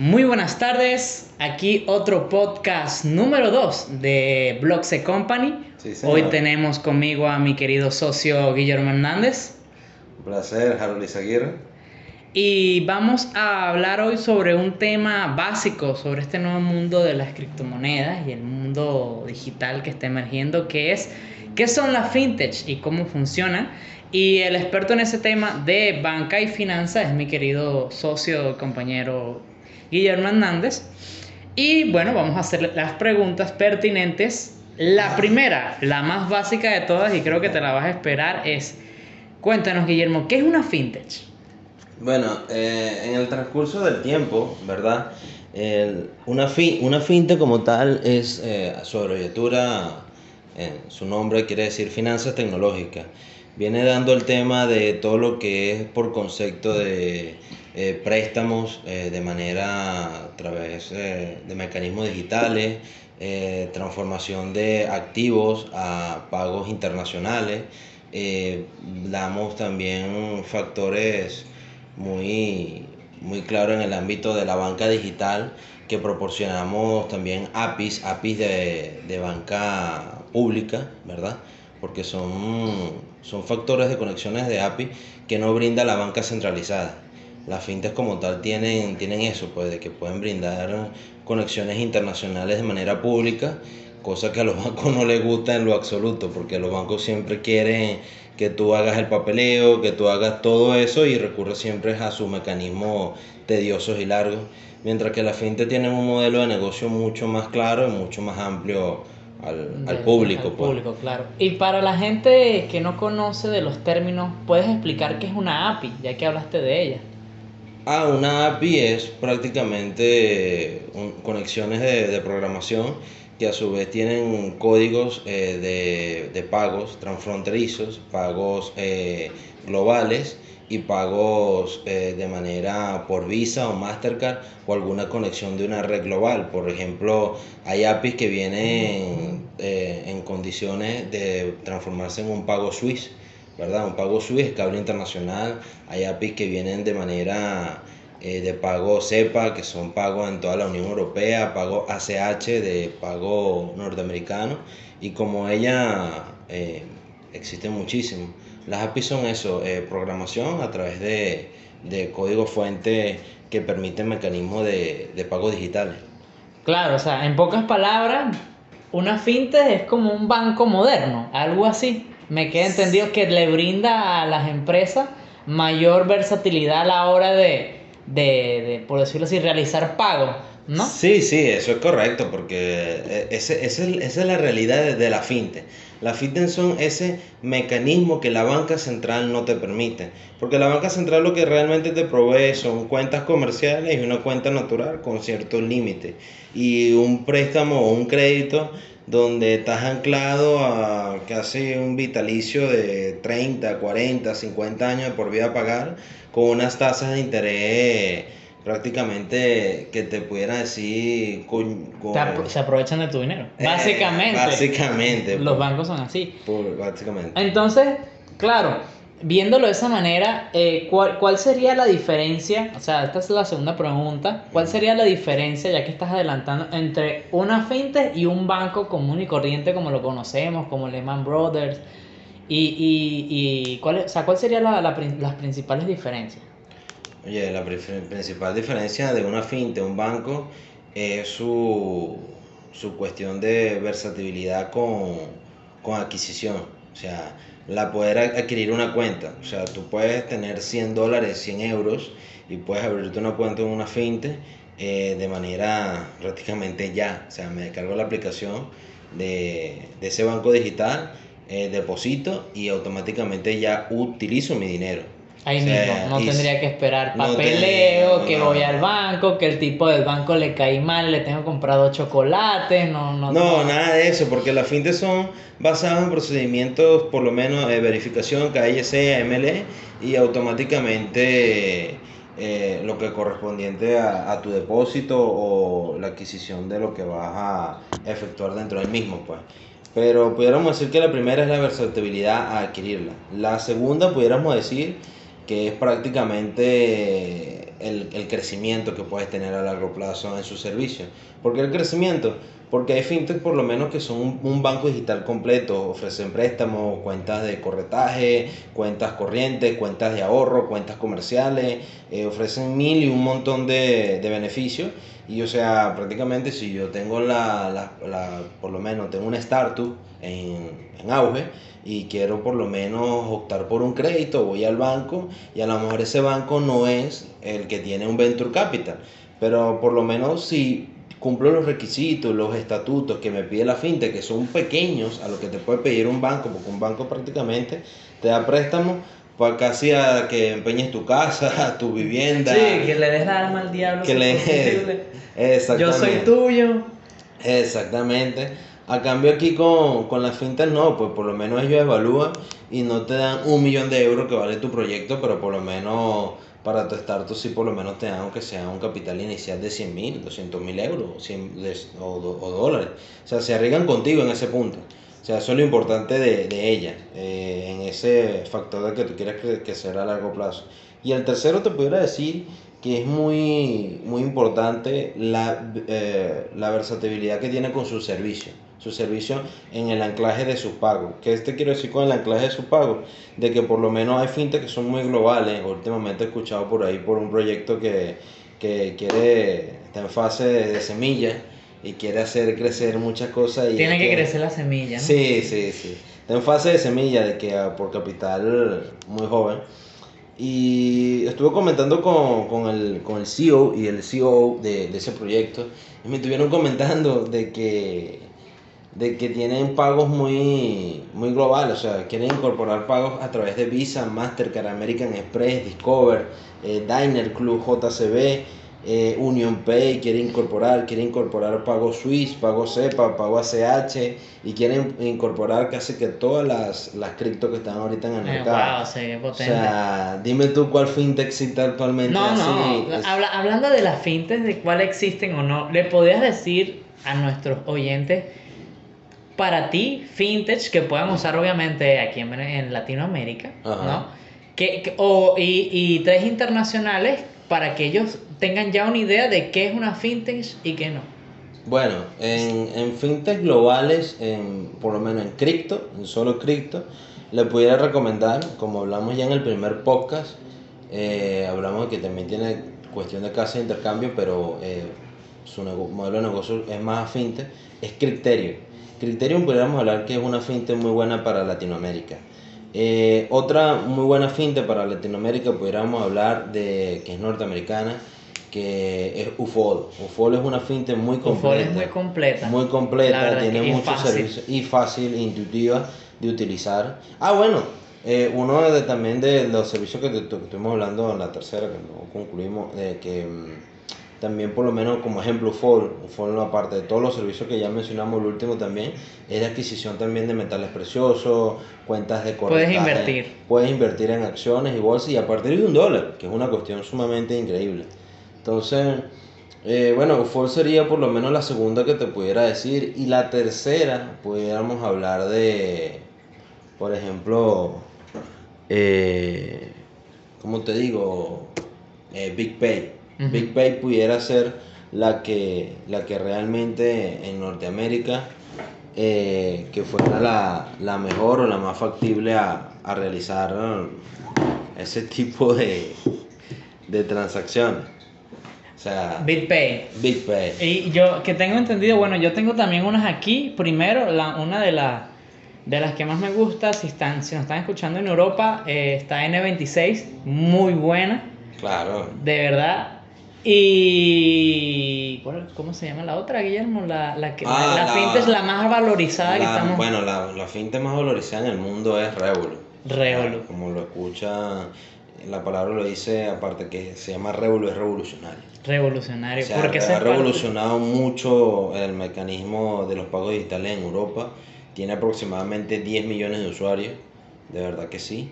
Muy buenas tardes, aquí otro podcast número 2 de Blogs Company. Sí. Hoy tenemos conmigo a mi querido socio Guillermo Hernández Un placer, Harold Izaguirre. y vamos a hablar hoy sobre un tema básico, sobre este nuevo mundo de las criptomonedas y el mundo digital que está emergiendo, que es qué son las fintech y cómo funcionan. Y el experto en ese tema de banca y finanzas es mi querido socio, compañero Guillermo Hernández. Y bueno, vamos a hacer las preguntas pertinentes. La primera, la más básica de todas, y creo que te la vas a esperar, es, cuéntanos Guillermo, ¿qué es una fintech? Bueno, eh, en el transcurso del tiempo, ¿verdad? Una, fi- una finte como tal es, eh, su abreviatura, en su nombre quiere decir finanzas tecnológicas. Viene dando el tema de todo lo que es por concepto de eh, préstamos eh, de manera a través eh, de mecanismos digitales, eh, transformación de activos a pagos internacionales. Eh, damos también factores muy, muy claros en el ámbito de la banca digital que proporcionamos también APIs, APIs de, de banca pública, ¿verdad? Porque son, son factores de conexiones de API que no brinda la banca centralizada. Las fintechs como tal tienen, tienen eso, pues de que pueden brindar conexiones internacionales de manera pública, cosa que a los bancos no les gusta en lo absoluto, porque los bancos siempre quieren que tú hagas el papeleo, que tú hagas todo eso y recurre siempre a sus mecanismos tediosos y largos, mientras que las fintech tienen un modelo de negocio mucho más claro y mucho más amplio al, al público. al pues. público, claro. Y para la gente que no conoce de los términos, ¿puedes explicar qué es una API, ya que hablaste de ella? Ah, una API es prácticamente un- conexiones de, de programación que a su vez tienen códigos eh, de, de pagos transfronterizos, pagos eh, globales y pagos eh, de manera por Visa o Mastercard o alguna conexión de una red global. Por ejemplo, hay APIs que vienen en condiciones de transformarse en un pago Swiss. ¿verdad? Un pago SWIFT, cable internacional, hay APIs que vienen de manera eh, de pago CEPA, que son pagos en toda la Unión Europea, pago ACH de pago norteamericano, y como ella eh, existe muchísimo. Las APIs son eso, eh, programación a través de, de código fuente que permiten mecanismos de, de pago digitales. Claro, o sea, en pocas palabras, una fintech es como un banco moderno, algo así. Me queda entendido que le brinda a las empresas mayor versatilidad a la hora de, de, de, por decirlo así, realizar pagos, ¿no? Sí, sí, eso es correcto, porque eh, ese, ese es- esa es la realidad de, la fintech. La fintech son ese mecanismo que la banca central no te permite, porque la banca central lo que realmente te provee son cuentas comerciales y una cuenta natural con ciertos límites, y un préstamo o un crédito donde estás anclado a casi un vitalicio de 30, 40, 50 años por vida a pagar, con unas tasas de interés prácticamente que te pudiera decir con, con- se aprovechan de tu dinero. Eh, Básicamente. básicamente Los bancos son así. por- básicamente Entonces, claro, viéndolo de esa manera, eh, ¿cuál, cuál sería la diferencia? O sea, esta es la segunda pregunta. ¿Cuál sería la diferencia, ya que estás adelantando, entre una fintech y un banco común y corriente como lo conocemos, como Lehman Brothers? Y, y, y ¿cuál, o sea, ¿cuál sería la, la las principales diferencias? Oye, la pri- principal diferencia de una fintech, un banco, es su, su cuestión de versatilidad con, con adquisición. O sea, la poder adquirir una cuenta. O sea, tú puedes tener 100 dólares, 100 euros y puedes abrirte una cuenta en una fintech eh, de manera prácticamente ya. O sea, me descargo la aplicación de, de ese banco digital, eh, deposito y automáticamente ya utilizo mi dinero. Ahí O sea, mismo, no tendría que esperar no papeleo, te- que no. voy al banco, que el tipo del banco le cae mal, le tengo comprado chocolates, no, no. No, nada de eso, porque las fintech son basadas en procedimientos, por lo menos de verificación, KYC, AML, y automáticamente eh, lo que correspondiente a, a tu depósito o la adquisición de lo que vas a efectuar dentro del mismo, pues. Pero pudiéramos decir que la primera es la versatilidad a adquirirla. La segunda pudiéramos decir que es prácticamente el, el crecimiento que puedes tener a largo plazo en su servicio. ¿Por qué el crecimiento? Porque hay fintech por lo menos que son un, banco digital completo, ofrecen préstamos, cuentas de corretaje, cuentas corrientes, cuentas de ahorro, cuentas comerciales, eh, ofrecen mil y un montón de, de beneficios. Y o sea, prácticamente si yo tengo la, la, la por lo menos tengo una startup en, en auge y quiero por lo menos optar por un crédito, voy al banco y a lo mejor ese banco no es el que tiene un venture capital, pero por lo menos si cumplo los requisitos, los estatutos que me pide la fintech, que son pequeños a lo que te puede pedir un banco, porque un banco prácticamente te da préstamos para casi a que empeñes tu casa, tu vivienda. Sí, que le des la alma al diablo. Que si le- posible. Exactamente. Yo soy tuyo. Exactamente. A cambio aquí con, con la fintech no, pues por lo menos ellos evalúan y no te dan un millón de euros que vale tu proyecto, pero por lo menos para tu startup sí por lo menos te dan aunque sea un capital inicial de 100 mil, 200 mil euros 100 de- o, o dólares. O sea, se arriesgan contigo en ese punto. O sea, eso es lo importante de, de ella, eh, en ese factor de que tú quieres sea a largo plazo. Y el tercero te pudiera decir que es muy, muy importante la, eh, la versatilidad que tiene con su servicio. Su servicio en el anclaje de sus pagos. ¿Qué te quiero decir con el anclaje de sus pagos? De que por lo menos hay fintech que son muy globales. Últimamente he escuchado por ahí por un proyecto que, que quiere, está en fase de, de semilla y quiere hacer crecer muchas cosas. Y Tiene que crecer la semilla, ¿no? Sí, sí, sí. Está en fase de semilla, de que ah, por capital muy joven. Y estuve comentando con, con, el, con el CEO y el CEO de, de ese proyecto. Y me estuvieron comentando de que, de que tienen pagos muy, muy globales. O sea, quieren incorporar pagos a través de Visa, Mastercard, American Express, Discover, eh, Diner Club, JCB. eh, Union Pay quiere incorporar, quiere incorporar pago Swiss, pago SEPA, pago ACH y quieren incorporar casi que todas las, las cripto que están ahorita en el Eh, mercado. wow, ve O sea, dime tú cuál fintech existe actualmente no, así. no. es- Habla- hablando de las fintes, de cuál existen o no, ¿le podrías decir a nuestros oyentes, para ti, fintech que puedan usar obviamente aquí en, en Latinoamérica, Ajá. ¿no? Que, que- o, y, y tres internacionales para que ellos tengan ya una idea de qué es una fintech y qué no. Bueno, en, en fintech globales, en, por lo menos en cripto, en solo cripto, le pudiera recomendar, como hablamos ya en el primer podcast, eh, hablamos de que también tiene cuestión de casa de intercambio, pero eh, su modelo de negocio es más fintech, es Criterion. Criterion podríamos hablar que es una fintech muy buena para Latinoamérica. Eh, otra muy buena fintech para Latinoamérica pudiéramos hablar de que es norteamericana, que es Ufol. Ufol es una fintech muy completa. Ufol es muy completa. Muy completa, tiene muchos fácil. servicios y fácil, intuitiva de utilizar. Ah, bueno, eh, uno de, también de los servicios que, tu- que estuvimos hablando en la tercera, que no concluimos, de que mm, también por lo menos como ejemplo UFOL, UFOL aparte de todos los servicios que ya mencionamos, el último también es de adquisición también de metales preciosos, cuentas de Puedes corretaje. invertir. Puedes invertir en acciones y bolsas y a partir de un dólar, que es una cuestión sumamente increíble. Entonces, eh, bueno, UFOL sería por lo menos la segunda que te pudiera decir. Y la tercera, pudiéramos hablar de, por ejemplo, eh, ¿cómo te digo? Eh, Big Pay. Big Pay pudiera ser la que, la que realmente en Norteamérica eh, que fuera la, la mejor o la más factible a, a realizar ese tipo de, de transacciones. O sea, BitPay. Big Pay. Y yo, que tengo entendido, bueno, yo tengo también unas aquí. Primero, la, una de, las de las que más me gusta, si, están, si nos están escuchando en Europa, eh, está N26, muy buena, Claro. de verdad. Y. ¿cuál- ¿Cómo se llama la otra, Guillermo? La, la, que, Ah, la, la- fintech la más valorizada que estamos. Bueno, la, la fintech más valorizada en el mundo es Revolut. Revolut. Como lo escucha, la palabra lo dice, aparte que se llama Revolut, es revolucionario. Revolucionario. O sea, porque ha esa es parte- revolucionado mucho el mecanismo de los pagos digitales en Europa. Tiene aproximadamente 10 millones de usuarios, de verdad que sí.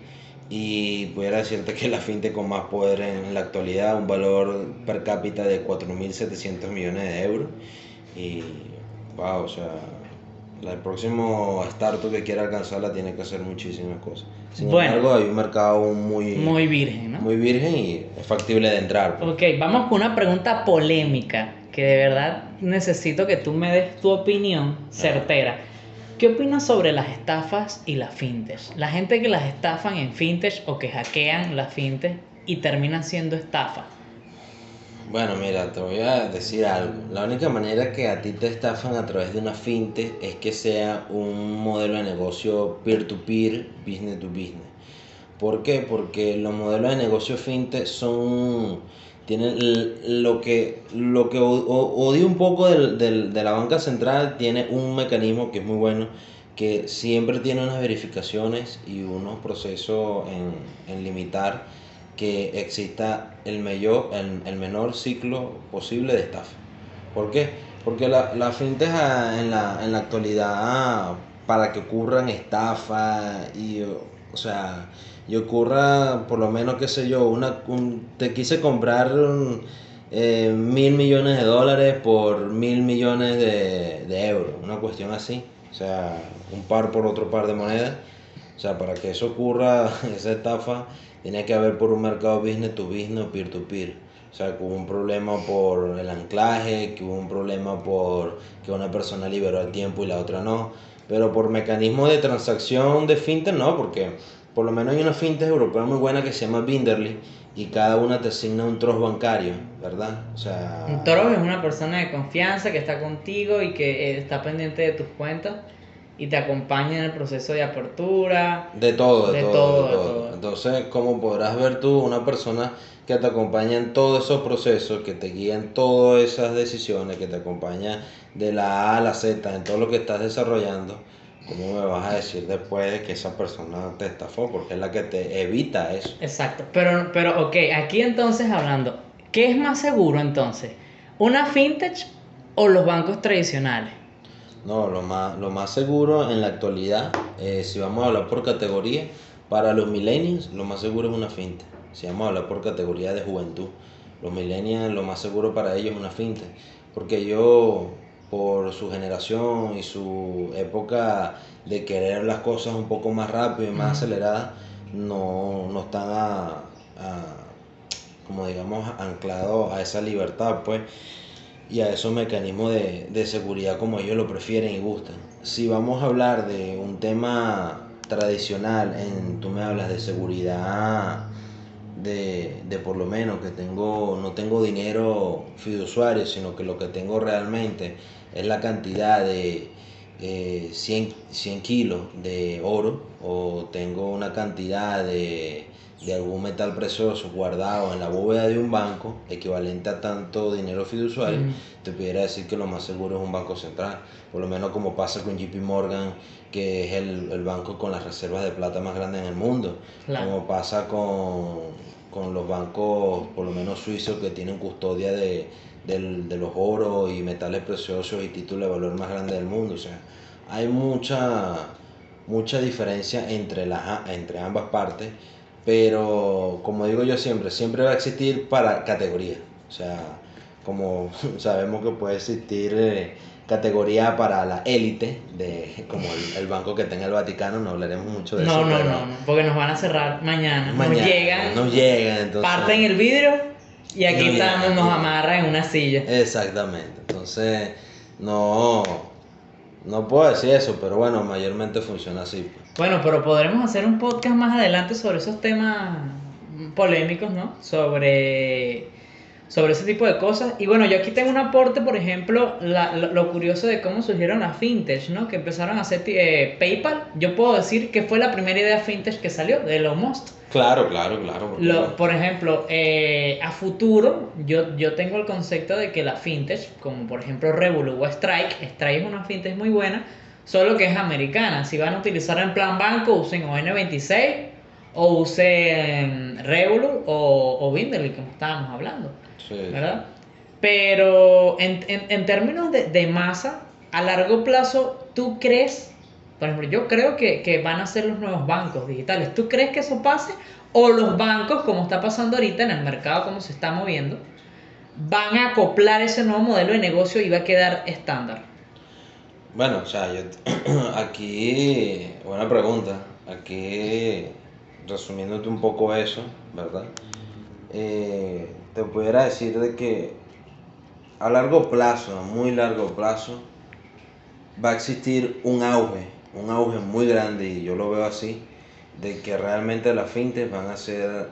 Y pudiera decirte que la fintech con más poder en la actualidad, un valor per cápita de 4.700 millones de euros. Y, wow, o sea, La- El próximo startup que quiera alcanzarla tiene que hacer muchísimas cosas. Sin Bueno. embargo, hay un mercado muy, Muy virgen, ¿no? muy virgen y es factible de entrar. pues. Ok, vamos con una pregunta polémica que de verdad necesito que tú me des tu opinión certera. ¿Qué opinas sobre las estafas y las fintech? La gente que las estafan en fintech o que hackean las fintech y terminan siendo estafas. Bueno, mira, te voy a decir algo. La única manera que a ti te estafan a través de una fintech es que sea un modelo de negocio peer-to-peer, business to business. ¿Por qué? Porque los modelos de negocio fintech son tienen lo que lo que odio un poco del- del- de la banca central tiene un mecanismo que es muy bueno que siempre tiene unas verificaciones y unos procesos en, en limitar que exista el, mayor, el, el menor ciclo posible de estafa. ¿Por qué? Porque la, la fintech ah, en la, en la actualidad, ah, para que ocurran estafas y, o sea, y ocurra, por lo menos, qué sé yo, una, un- te quise comprar eh, mil millones de dólares por mil millones de, de euros, una cuestión así. O sea, un par por otro par de monedas. O sea, para que eso ocurra, esa estafa, tiene que haber por un mercado business to business peer to peer. O sea, que hubo un problema por el anclaje, que hubo un problema por que una persona liberó el tiempo y la otra no. Pero por mecanismo de transacción de fintech no, porque por lo menos hay una fintech europea muy buena que se llama Binderly y cada una te asigna un trust bancario, ¿verdad? O sea... Un toro es una persona de confianza que está contigo y que eh, está pendiente de tus cuentas y te acompaña en el proceso de apertura. De todo, de, De todo, todo, de de todo. todo. Entonces, como podrás ver tú, una persona que te acompaña en todos esos procesos, que te guía en todas esas decisiones, que te acompaña de la A a la Z en todo lo que estás desarrollando, ¿cómo me vas a decir después de que esa persona te estafó? Porque es la que te evita eso. Exacto. Pero, pero, ok, aquí entonces hablando, ¿qué es más seguro entonces? ¿Una fintech o los bancos tradicionales? No, lo más, lo más seguro en la actualidad, eh, si vamos a hablar por categoría, para los millennials lo más seguro es una fintech. Si vamos a hablar por categoría de juventud, los millennials lo más seguro para ellos es una fintech. Porque yo, por su generación y su época de querer las cosas un poco más rápido y más aceleradas, no, no están a, a- como digamos, anclados a esa libertad, pues y a esos mecanismos de, de seguridad como ellos lo prefieren y gustan. Si vamos a hablar de un tema tradicional, en, tú me hablas de seguridad, de, de por lo menos que tengo, no tengo dinero fiduciario, sino que lo que tengo realmente es la cantidad de eh, 100, 100 kilos de oro o tengo una cantidad de, de algún metal precioso guardado en la bóveda de un banco, equivalente a tanto dinero fiduciario, te pudiera decir que lo más seguro es un banco central. Por lo menos como pasa con JP Morgan, que es el, el banco con las reservas de plata más grandes en el mundo. Claro. Como pasa con, con los bancos, por lo menos suizos, que tienen custodia de, del- de los oros y metales preciosos y títulos de valor más grandes del mundo. O sea, hay mucha, mucha diferencia entre, las, entre ambas partes, pero como digo yo siempre, siempre va a existir para categoría. O sea, como sabemos que puede existir eh, categoría para la élite, de como el, el banco que tenga el Vaticano, no hablaremos mucho de No, eso. no, no, no, porque nos van a cerrar mañana. mañana nos llegan, Nos llegan, entonces. parten el vidrio y aquí No nos amarran en una silla. Exactamente. Entonces, no, no puedo decir eso, pero bueno, mayormente funciona así. pues. Bueno, pero podremos hacer un podcast más adelante sobre esos temas polémicos, ¿no? Sobre, sobre ese tipo de cosas. Y bueno, yo aquí tengo un aporte, por ejemplo, la- lo, lo curioso de cómo surgieron las fintech, ¿no? Que empezaron a hacer eh, PayPal. Yo puedo decir que fue la primera idea fintech que salió de Elon Musk. Claro, claro, claro. Lo- por ejemplo, eh, a futuro, yo, yo tengo el concepto de que la fintech, como por ejemplo Revolut o Strike, Strike es una fintech muy buena, solo que es americana. Si van a utilizar en plan banco, usen o N26 o usen Revolut o, o Binderly, como estábamos hablando, Sí. ¿verdad? Pero en, en- en términos de, de masa, a largo plazo, ¿tú crees? Por ejemplo, yo creo que, que van a ser los nuevos bancos digitales. ¿Tú crees que eso pase? ¿O los bancos, como está pasando ahorita en el mercado, como se está moviendo, van a acoplar ese nuevo modelo de negocio y va a quedar estándar? Bueno, o sea, yo aquí, buena pregunta. Aquí, resumiéndote un poco eso, ¿verdad? Eh, te pudiera decir de que a largo plazo, a muy largo plazo, va a existir un auge, un auge muy grande, y yo lo veo así, de que realmente las fintech van a ser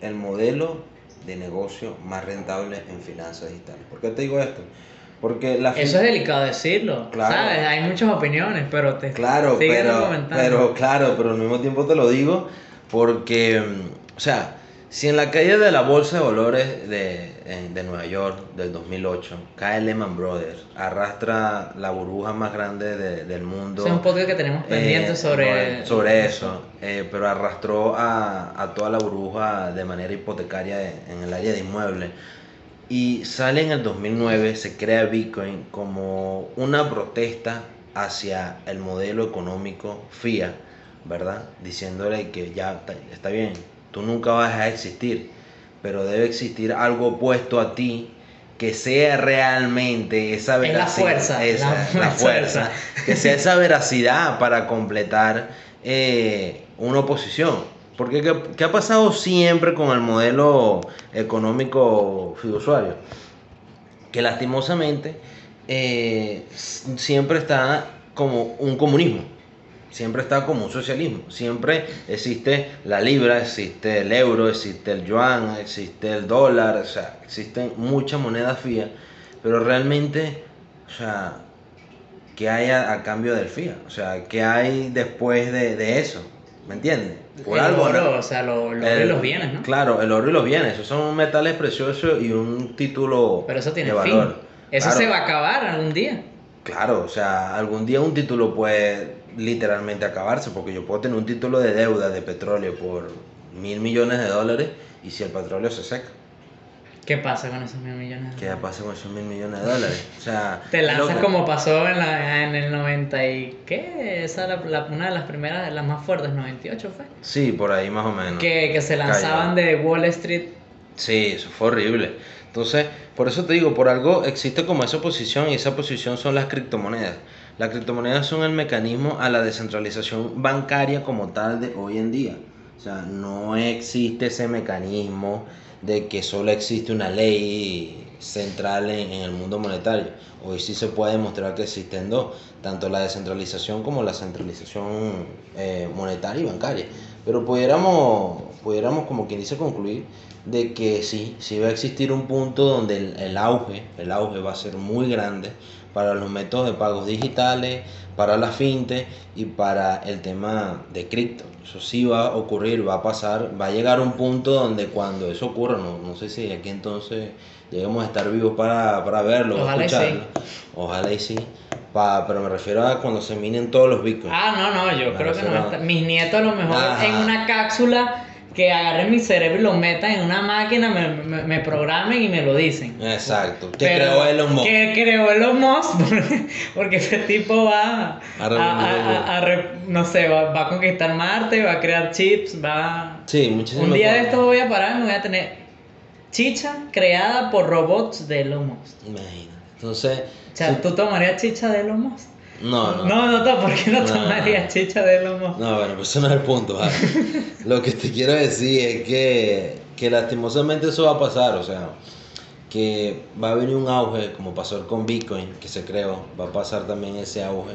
el modelo de negocio más rentable en finanzas digitales. ¿Por qué te digo esto? Porque la Eso es delicado decirlo, Claro. ¿sabes? Hay muchas opiniones, pero te Claro, pero, pero claro, pero al mismo tiempo te lo digo porque, mm, o sea, si en la caída de la bolsa de valores de, en- de Nueva York del 2008 cae Lehman Brothers, arrastra la burbuja más grande de- del mundo. Es un podcast que tenemos pendiente eh, sobre... sobre eso, eh, pero arrastró a, a toda la burbuja de manera hipotecaria en el área de inmuebles. Y sale en el 2009, se crea Bitcoin como una protesta hacia el modelo económico FIA, ¿verdad? Diciéndole que ya está, bien, tú nunca vas a existir, pero debe existir algo opuesto a ti que sea realmente esa Es la veracidad, fuerza, esa- la la fuerza. que sea esa veracidad para completar eh, una oposición. Porque ¿qué, qué ha pasado siempre con el modelo económico fiduciario? Que lastimosamente eh, siempre está como un comunismo, siempre está como un socialismo, siempre existe la libra, existe el euro, existe el yuan, existe el dólar, o sea, existen muchas monedas fías, pero realmente, o sea, ¿qué hay a, a cambio del FIA? O sea, ¿qué hay después de, de eso? ¿Me entiendes? el oro, ¿no? o sea, lo- lo- oro y El- los bienes, ¿no? Claro, el oro y los bienes, esos son metales preciosos y un título Pero eso tiene de fin. valor. Eso Claro. se va a acabar algún día. Claro, o sea, algún día un título puede literalmente acabarse, porque yo puedo tener un título de deuda de petróleo por mil millones de dólares y si el petróleo se seca, ¿Qué pasa con esos mil millones? de ¿qué dólares? pasa con esos mil millones de dólares? O sea, Te lanzas como pasó en, la, en el 90 y... ¿Qué? Esa era la- una de las primeras, las más fuertes, 98 fue. Sí, por ahí más o menos. Que, que se lanzaban de Wall Street. Sí, eso fue horrible. Entonces, por eso te digo, por algo existe como esa posición y esa posición son las criptomonedas. Las criptomonedas son el mecanismo a la descentralización bancaria como tal de hoy en día. O sea, no existe ese mecanismo de que solo existe una ley central en, el mundo monetario. Hoy sí se puede demostrar que existen dos, tanto la descentralización como la centralización eh, monetaria y bancaria. Pero pudiéramos, pudiéramos, como quien dice, concluir de que sí, sí va a existir un punto donde el auge, el auge va a ser muy grande para los métodos de pagos digitales, para la fintech y para el tema de cripto. Eso sí va a ocurrir, va a pasar, va a llegar un punto donde cuando eso ocurra, no, no sé si aquí entonces lleguemos a estar vivos para, para verlo, y sí. escucharlo. Ojalá y sí. Pa- pero me refiero a cuando se minen todos los bitcoins. Ah, no, no, yo Me creo que no. está- Mis nietos a lo mejor Ajá. en una cápsula que agarren mi cerebro y lo metan en una máquina, me, me, me programen y me lo dicen. Exacto. Que creó Elon Musk. Que creó Elon Musk, porque, porque ese tipo va A a, a- a re- no sé, va, va a conquistar Marte, va a crear chips, va... Sí, muchísimas Un día de esto voy a parar y me voy a tener chicha creada por robots de Elon Musk. Imagínate. Entonces, O sea, ¿tú tomarías chicha de Elon Musk? No, no. No, no, no, ¿por qué no, No. tomarías chicha de Musk? No, bueno, pues eso no es el punto. ¿vale? Lo que te quiero decir es que, que lastimosamente eso va a pasar, o sea, que va a venir un auge, como pasó con Bitcoin, que se creó, va a pasar también ese auge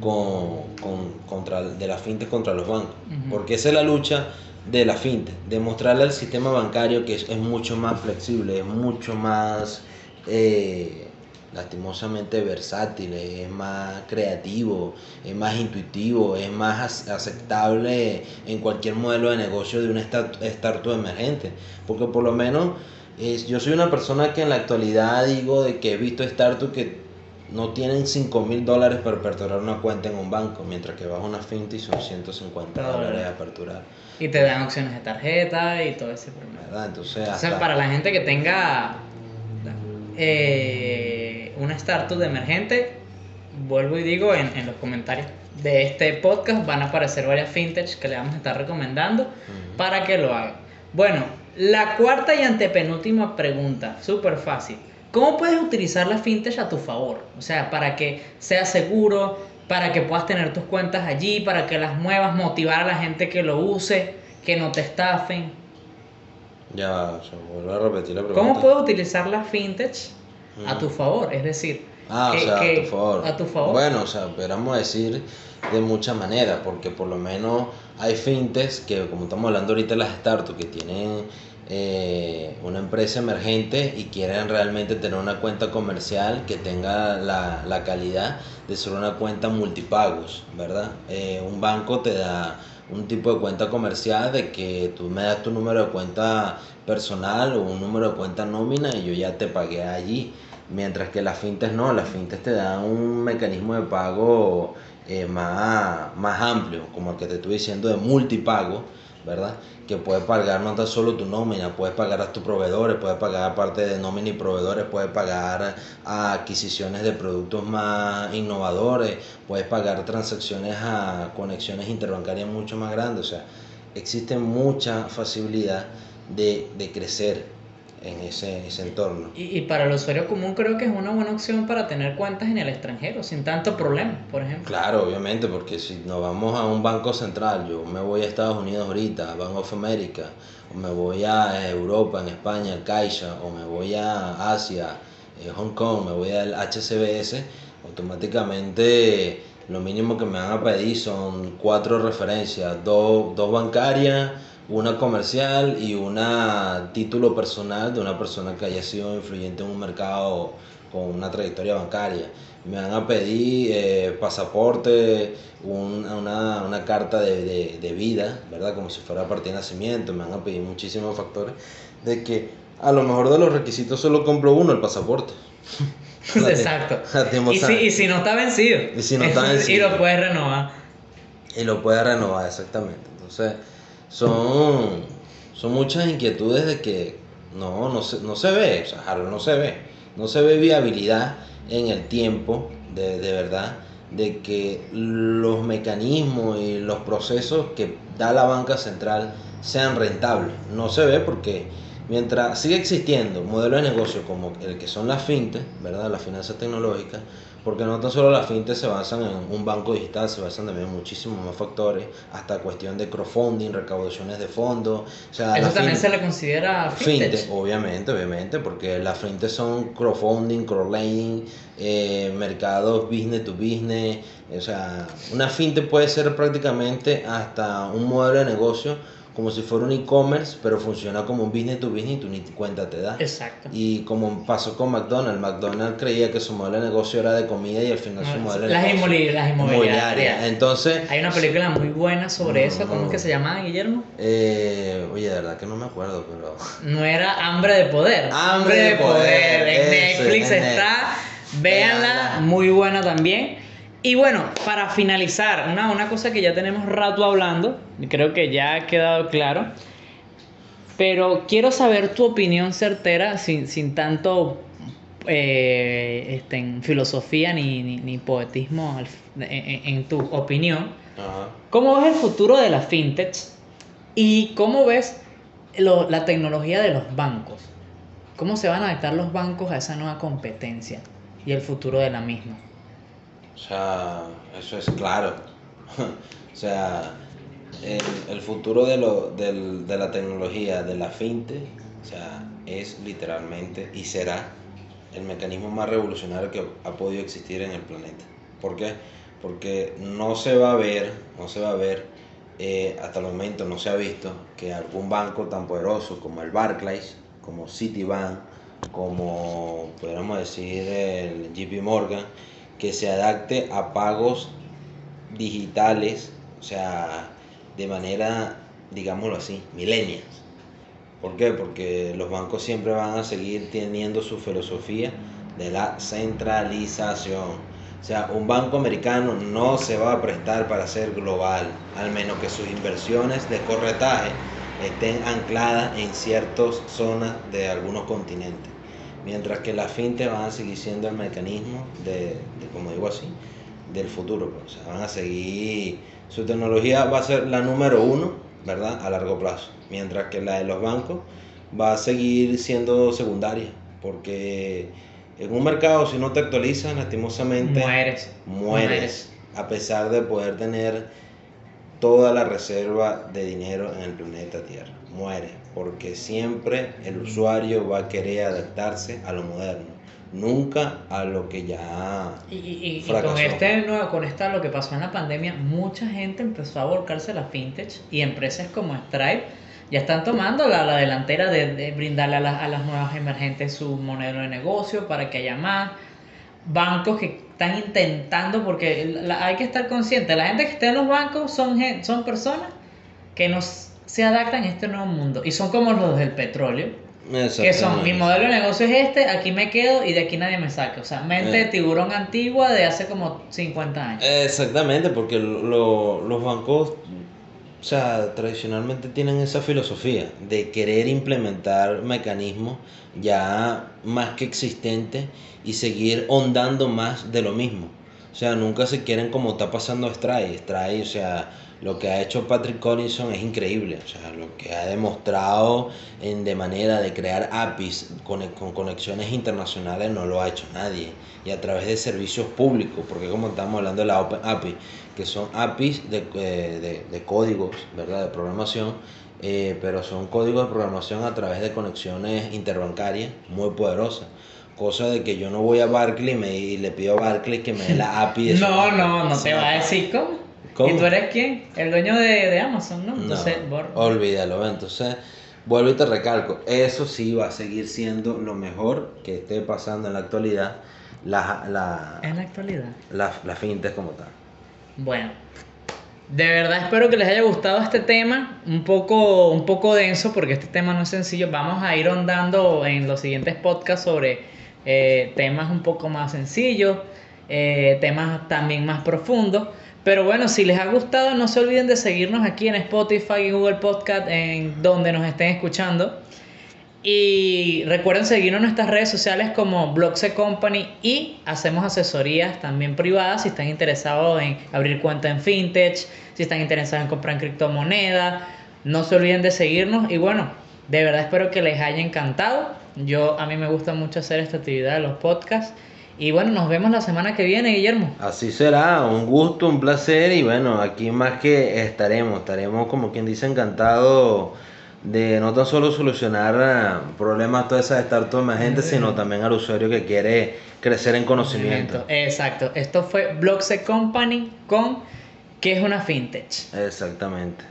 con, con- contra, de la fintech contra los bancos. Porque esa es la lucha de la fintech, demostrarle al sistema bancario que es, es mucho más flexible, es mucho más... eh, lastimosamente versátil, es más creativo, es más intuitivo, es más ac- aceptable en cualquier modelo de negocio de una start- startup emergente. Porque por lo menos es, yo soy una persona que en la actualidad digo de que he visto startups que no tienen 5 mil dólares para aperturar una cuenta en un banco, mientras que vas a una finta y son 150 Dólares. a aperturar. Y te dan opciones de tarjeta y todo ese problema. ¿verdad? Entonces, O sea, hasta- para la gente que tenga eh, una startup de emergente, vuelvo y digo en, en los comentarios de este podcast van a aparecer varias fintech que le vamos a estar recomendando para que lo hagan. Bueno, la cuarta y antepenúltima pregunta, súper fácil. ¿Cómo puedes utilizar la fintech a tu favor? O sea, para que sea seguro, para que puedas tener tus cuentas allí, para que las muevas, motivar a la gente que lo use, que no te estafen. Ya, se vuelvo a repetir la pregunta. ¿Cómo puedes utilizar la fintech a tu favor? Es decir, Ah, o que- sea, que- a tu favor. a tu favor. Bueno, o sea, podríamos decir de muchas maneras, porque por lo menos hay fintes que, como estamos hablando ahorita las startups, que tienen eh, una empresa emergente y quieren realmente tener una cuenta comercial que tenga la, la calidad de ser una cuenta multipagos, ¿verdad? Eh, un banco te da un tipo de cuenta comercial de que tú me das tu número de cuenta personal o un número de cuenta nómina y yo ya te pagué allí. Mientras que las fintes no, las fintes te dan un mecanismo de pago eh, más, más amplio, como el que te estoy diciendo de multipago, ¿verdad? Que puedes pagar no tan solo tu nómina, puedes pagar a tus proveedores, puedes pagar aparte de nómina y proveedores, puedes pagar a adquisiciones de productos más innovadores, puedes pagar transacciones a conexiones interbancarias mucho más grandes, o sea, existe mucha facilidad de, de crecer en ese, ese entorno. Y, y para el usuario común creo que es una buena opción para tener cuentas en el extranjero sin tanto problema, por ejemplo. Claro, obviamente, porque si nos vamos a un banco central, yo me voy a Estados Unidos ahorita, a Bank of America, o me voy a Europa, en España, al Caixa, o me voy a Asia, eh, Hong Kong, me voy al HCBS, automáticamente lo mínimo que me van a pedir son cuatro referencias, dos, dos bancarias, una comercial y una título personal de una persona que haya sido influyente en un mercado con una trayectoria bancaria. Me van a pedir eh, pasaporte, un- una, una carta de, de- de vida, ¿verdad? Como si fuera partida de nacimiento. Me van a pedir muchísimos factores de que a lo mejor de los requisitos solo compro uno, el pasaporte. Exacto. Y si, y si no está vencido. Y si no está y vencido. lo puedes renovar. y lo puede renovar exactamente. Entonces, son, son muchas inquietudes de que no, no se, no se ve, o sea, Harold, no se ve, no se ve viabilidad en el tiempo, de, de verdad, de que los mecanismos y los procesos que da la banca central sean rentables. No se ve porque mientras sigue existiendo modelos de negocio como el que son las fintech, ¿verdad? Las finanzas tecnológicas, porque no tan solo las fintech se basan en un banco digital, se basan también en muchísimos más factores, hasta cuestión de crowdfunding, recaudaciones de fondos. O sea, Eso también se le considera Fintech, fintech. obviamente, obviamente, porque las fintech son crowdfunding, crowdlending, eh, mercados business to business. O sea, una fintech puede ser prácticamente hasta un modelo de negocio como si fuera un e-commerce, pero funciona como un business to business y tú ni cuenta te das. Exacto. Y como pasó con McDonald's, McDonald's creía que su modelo de negocio era de comida y al final su modelo de las negocio inmoli- las inmobiliarias. Entonces, Hay una película muy buena sobre eso. ¿Cómo es que se llama, Guillermo? eh, oye, de verdad que no me acuerdo, pero... No era Hambre de Poder. Hambre de Poder, En Netflix en está. Netflix. Véanla. muy buena también. Y bueno, para finalizar, una, una cosa que ya tenemos rato hablando, creo que ya ha quedado claro, pero quiero saber tu opinión certera, sin, sin tanto eh, este, en filosofía ni, ni, ni poetismo en- en- en tu opinión. Ajá. ¿Cómo ves el futuro de las fintech y cómo ves lo- la tecnología de los bancos? ¿Cómo se van a adaptar los bancos a esa nueva competencia y el futuro de la misma? O sea, eso es claro. o sea, el, el futuro de, lo, del- de la tecnología, de la fintech, o sea, es literalmente y será el mecanismo más revolucionario que ha podido existir en el planeta. ¿Por qué? Porque no se va a ver, no se va a ver, eh, hasta el momento no se ha visto que algún banco tan poderoso como el Barclays, como Citibank, como podríamos decir el JP Morgan, que se adapte a pagos digitales, o sea, de manera, digámoslo así, millennials. ¿Por qué? Porque los bancos siempre van a seguir teniendo su filosofía de la centralización. O sea, un banco americano no se va a prestar para ser global, al menos que sus inversiones de corretaje estén ancladas en ciertas zonas de algunos continentes. Mientras que las fintech van a seguir siendo el mecanismo de, de, como digo así, del futuro. pues. O sea, van a seguir, su tecnología va a ser la número uno, ¿verdad? A largo plazo. Mientras que la de los bancos va a seguir siendo secundaria. porque en un mercado si no te actualizas, lastimosamente Mueres. mueres, a pesar de poder tener toda la reserva de dinero en el planeta Tierra. Muere, porque siempre el usuario va a querer adaptarse a lo moderno, nunca a lo que ya Y, y- y con este nuevo, con esta lo que pasó en la pandemia, mucha gente empezó a volcarse a la fintech y empresas como Stripe ya están tomando la, la delantera de, de brindarle a, las- a las nuevas emergentes su modelo de negocio para que haya más bancos que están intentando, porque la- hay que estar consciente, la gente que está en los bancos son, son personas que nos, se adaptan a este nuevo mundo y son como los del petróleo, que son, mi Exactamente. modelo de negocio es este, aquí me quedo y de aquí nadie me saca. O sea, mente de Eh. tiburón antigua de hace como 50 años. Exactamente, porque lo- los bancos, o sea, tradicionalmente tienen esa filosofía de querer implementar mecanismos ya más que existentes y seguir ondando más de lo mismo. O sea, nunca se quieren como está pasando Stripe. Stripe, o sea, lo que ha hecho Patrick Collinson es increíble. O sea, lo que ha demostrado en, de manera de crear APIs con, con conexiones internacionales no lo ha hecho nadie. Y a través de servicios públicos, porque como estamos hablando de la Open API, que son APIs de, eh, de, de códigos, ¿verdad? De programación, eh, pero son códigos de programación a través de conexiones interbancarias muy poderosas. Cosa de que yo no voy a Barclay y, me- y le pido a Barclay que me dé la API de No, banco. no, no te va a decir cómo. ¿Cómo? ¿Y tú eres quién? El dueño de, de Amazon, ¿no? No, Entonces, borra. olvídalo. Entonces, vuelvo y te recalco, eso sí va a seguir siendo lo mejor que esté pasando en la actualidad, la, la, En la actualidad. la, la fintech como tal. Bueno, de verdad espero que les haya gustado este tema, un poco, un poco denso porque este tema no es sencillo. Vamos a ir ondando en los siguientes podcasts sobre eh, temas un poco más sencillos, eh, temas también más profundos. Pero bueno, si les ha gustado, no se olviden de seguirnos aquí en Spotify y Google Podcast, en donde nos estén escuchando. Y recuerden seguirnos en nuestras redes sociales como Blockse Company y hacemos asesorías también privadas si están interesados en abrir cuenta en fintech, si están interesados en comprar criptomonedas. No se olviden de seguirnos y bueno, de verdad espero que les haya encantado. Yo a mí me gusta mucho hacer esta actividad de los podcasts y bueno, nos vemos la semana que viene, Guillermo. Así será, un gusto, un placer y bueno, aquí más que estaremos, estaremos como quien dice encantado de no tan solo solucionar eh, problemas todas esas startups emergentes, sino también al usuario que quiere crecer en conocimiento. Exacto. Esto fue Blockse Company con ¿Qué es una fintech? Exactamente.